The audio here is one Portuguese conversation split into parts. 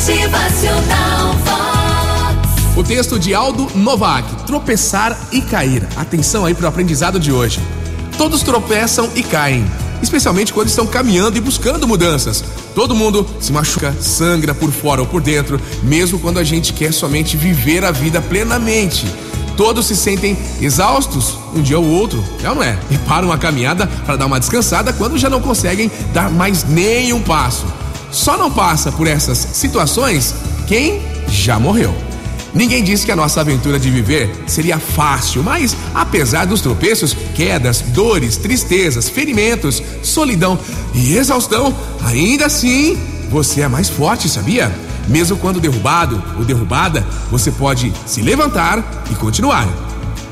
Motivacional Vox. O texto de Aldo Novak, tropeçar e cair. Atenção aí para o aprendizado de hoje. Todos tropeçam e caem, especialmente quando estão caminhando e buscando mudanças. Todo mundo se machuca, sangra por fora ou por dentro, mesmo quando a gente quer somente viver a vida plenamente. Todos se sentem exaustos um dia ou outro, ou não é? E param a caminhada para dar uma descansada quando já não conseguem dar mais nenhum passo. Só não passa por essas situações quem já morreu. Ninguém disse que a nossa aventura de viver seria fácil, mas apesar dos tropeços, quedas, dores, tristezas, ferimentos, solidão e exaustão, ainda assim você é mais forte, sabia? Mesmo quando derrubado ou derrubada, você pode se levantar e continuar.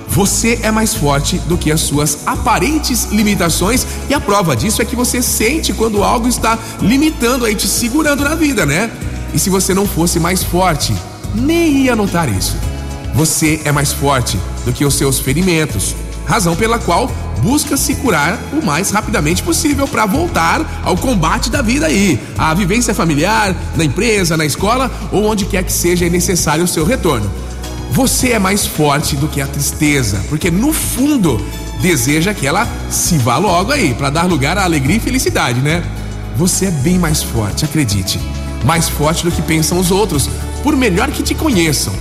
Você é mais forte do que as suas aparentes limitações e a prova disso é que você sente quando algo está limitando aí, te segurando na vida, né? E se você não fosse mais forte, nem ia notar isso. Você é mais forte do que os seus ferimentos, razão pela qual busca se curar o mais rapidamente possível para voltar ao combate da vida aí, à vivência familiar, na empresa, na escola ou onde quer que seja necessário o seu retorno. Você é mais forte do que a tristeza, porque no fundo deseja que ela se vá logo aí, para dar lugar à alegria e felicidade, né? Você é bem mais forte, acredite. Mais forte do que pensam os outros, por melhor que te conheçam.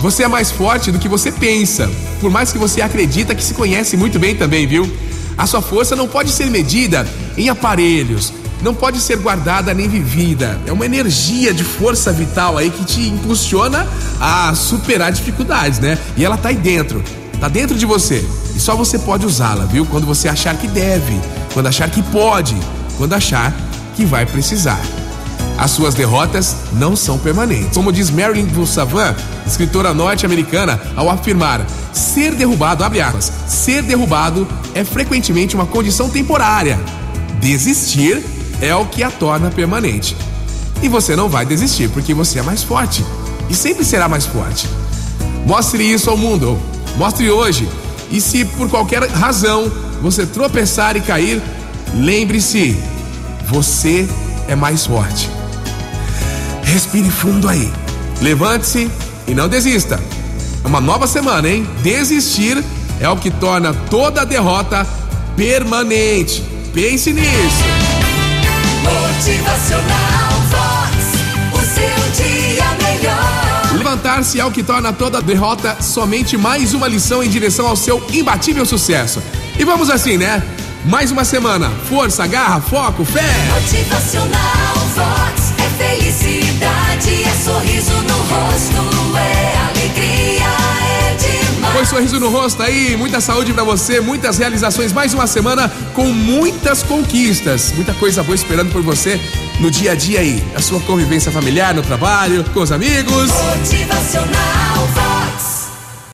Você é mais forte do que você pensa, por mais que você acredita que se conhece muito bem também, viu? A sua força não pode ser medida em aparelhos, não pode ser guardada nem vivida. É uma energia de força vital aí que te impulsiona a superar dificuldades, né? E ela tá aí dentro, tá dentro de você. E só você pode usá-la, viu? Quando você achar que deve, quando achar que pode, quando achar que vai precisar. As suas derrotas não são permanentes. Como diz Marilyn Savant, escritora norte-americana, ao afirmar: ser derrubado, abre aspas, ser derrubado é frequentemente uma condição temporária. Desistir é o que a torna permanente. E você não vai desistir porque você é mais forte e sempre será mais forte. Mostre isso ao mundo. Mostre hoje. E se por qualquer razão você tropeçar e cair, lembre-se, você é mais forte. Respire fundo aí. Levante-se e não desista. É uma nova semana, hein? Desistir é o que torna toda derrota permanente. Pense nisso. O que torna toda derrota somente mais uma lição em direção ao seu imbatível sucesso. E vamos assim, né? Mais uma semana. Força, garra, foco, fé. Motivacional Vox. É felicidade, é sorriso no rosto, sorriso no rosto aí, muita saúde pra você, muitas realizações, mais uma semana com muitas conquistas, muita coisa boa esperando por você no dia a dia aí, a sua convivência familiar, no trabalho, com os amigos. Motivacional.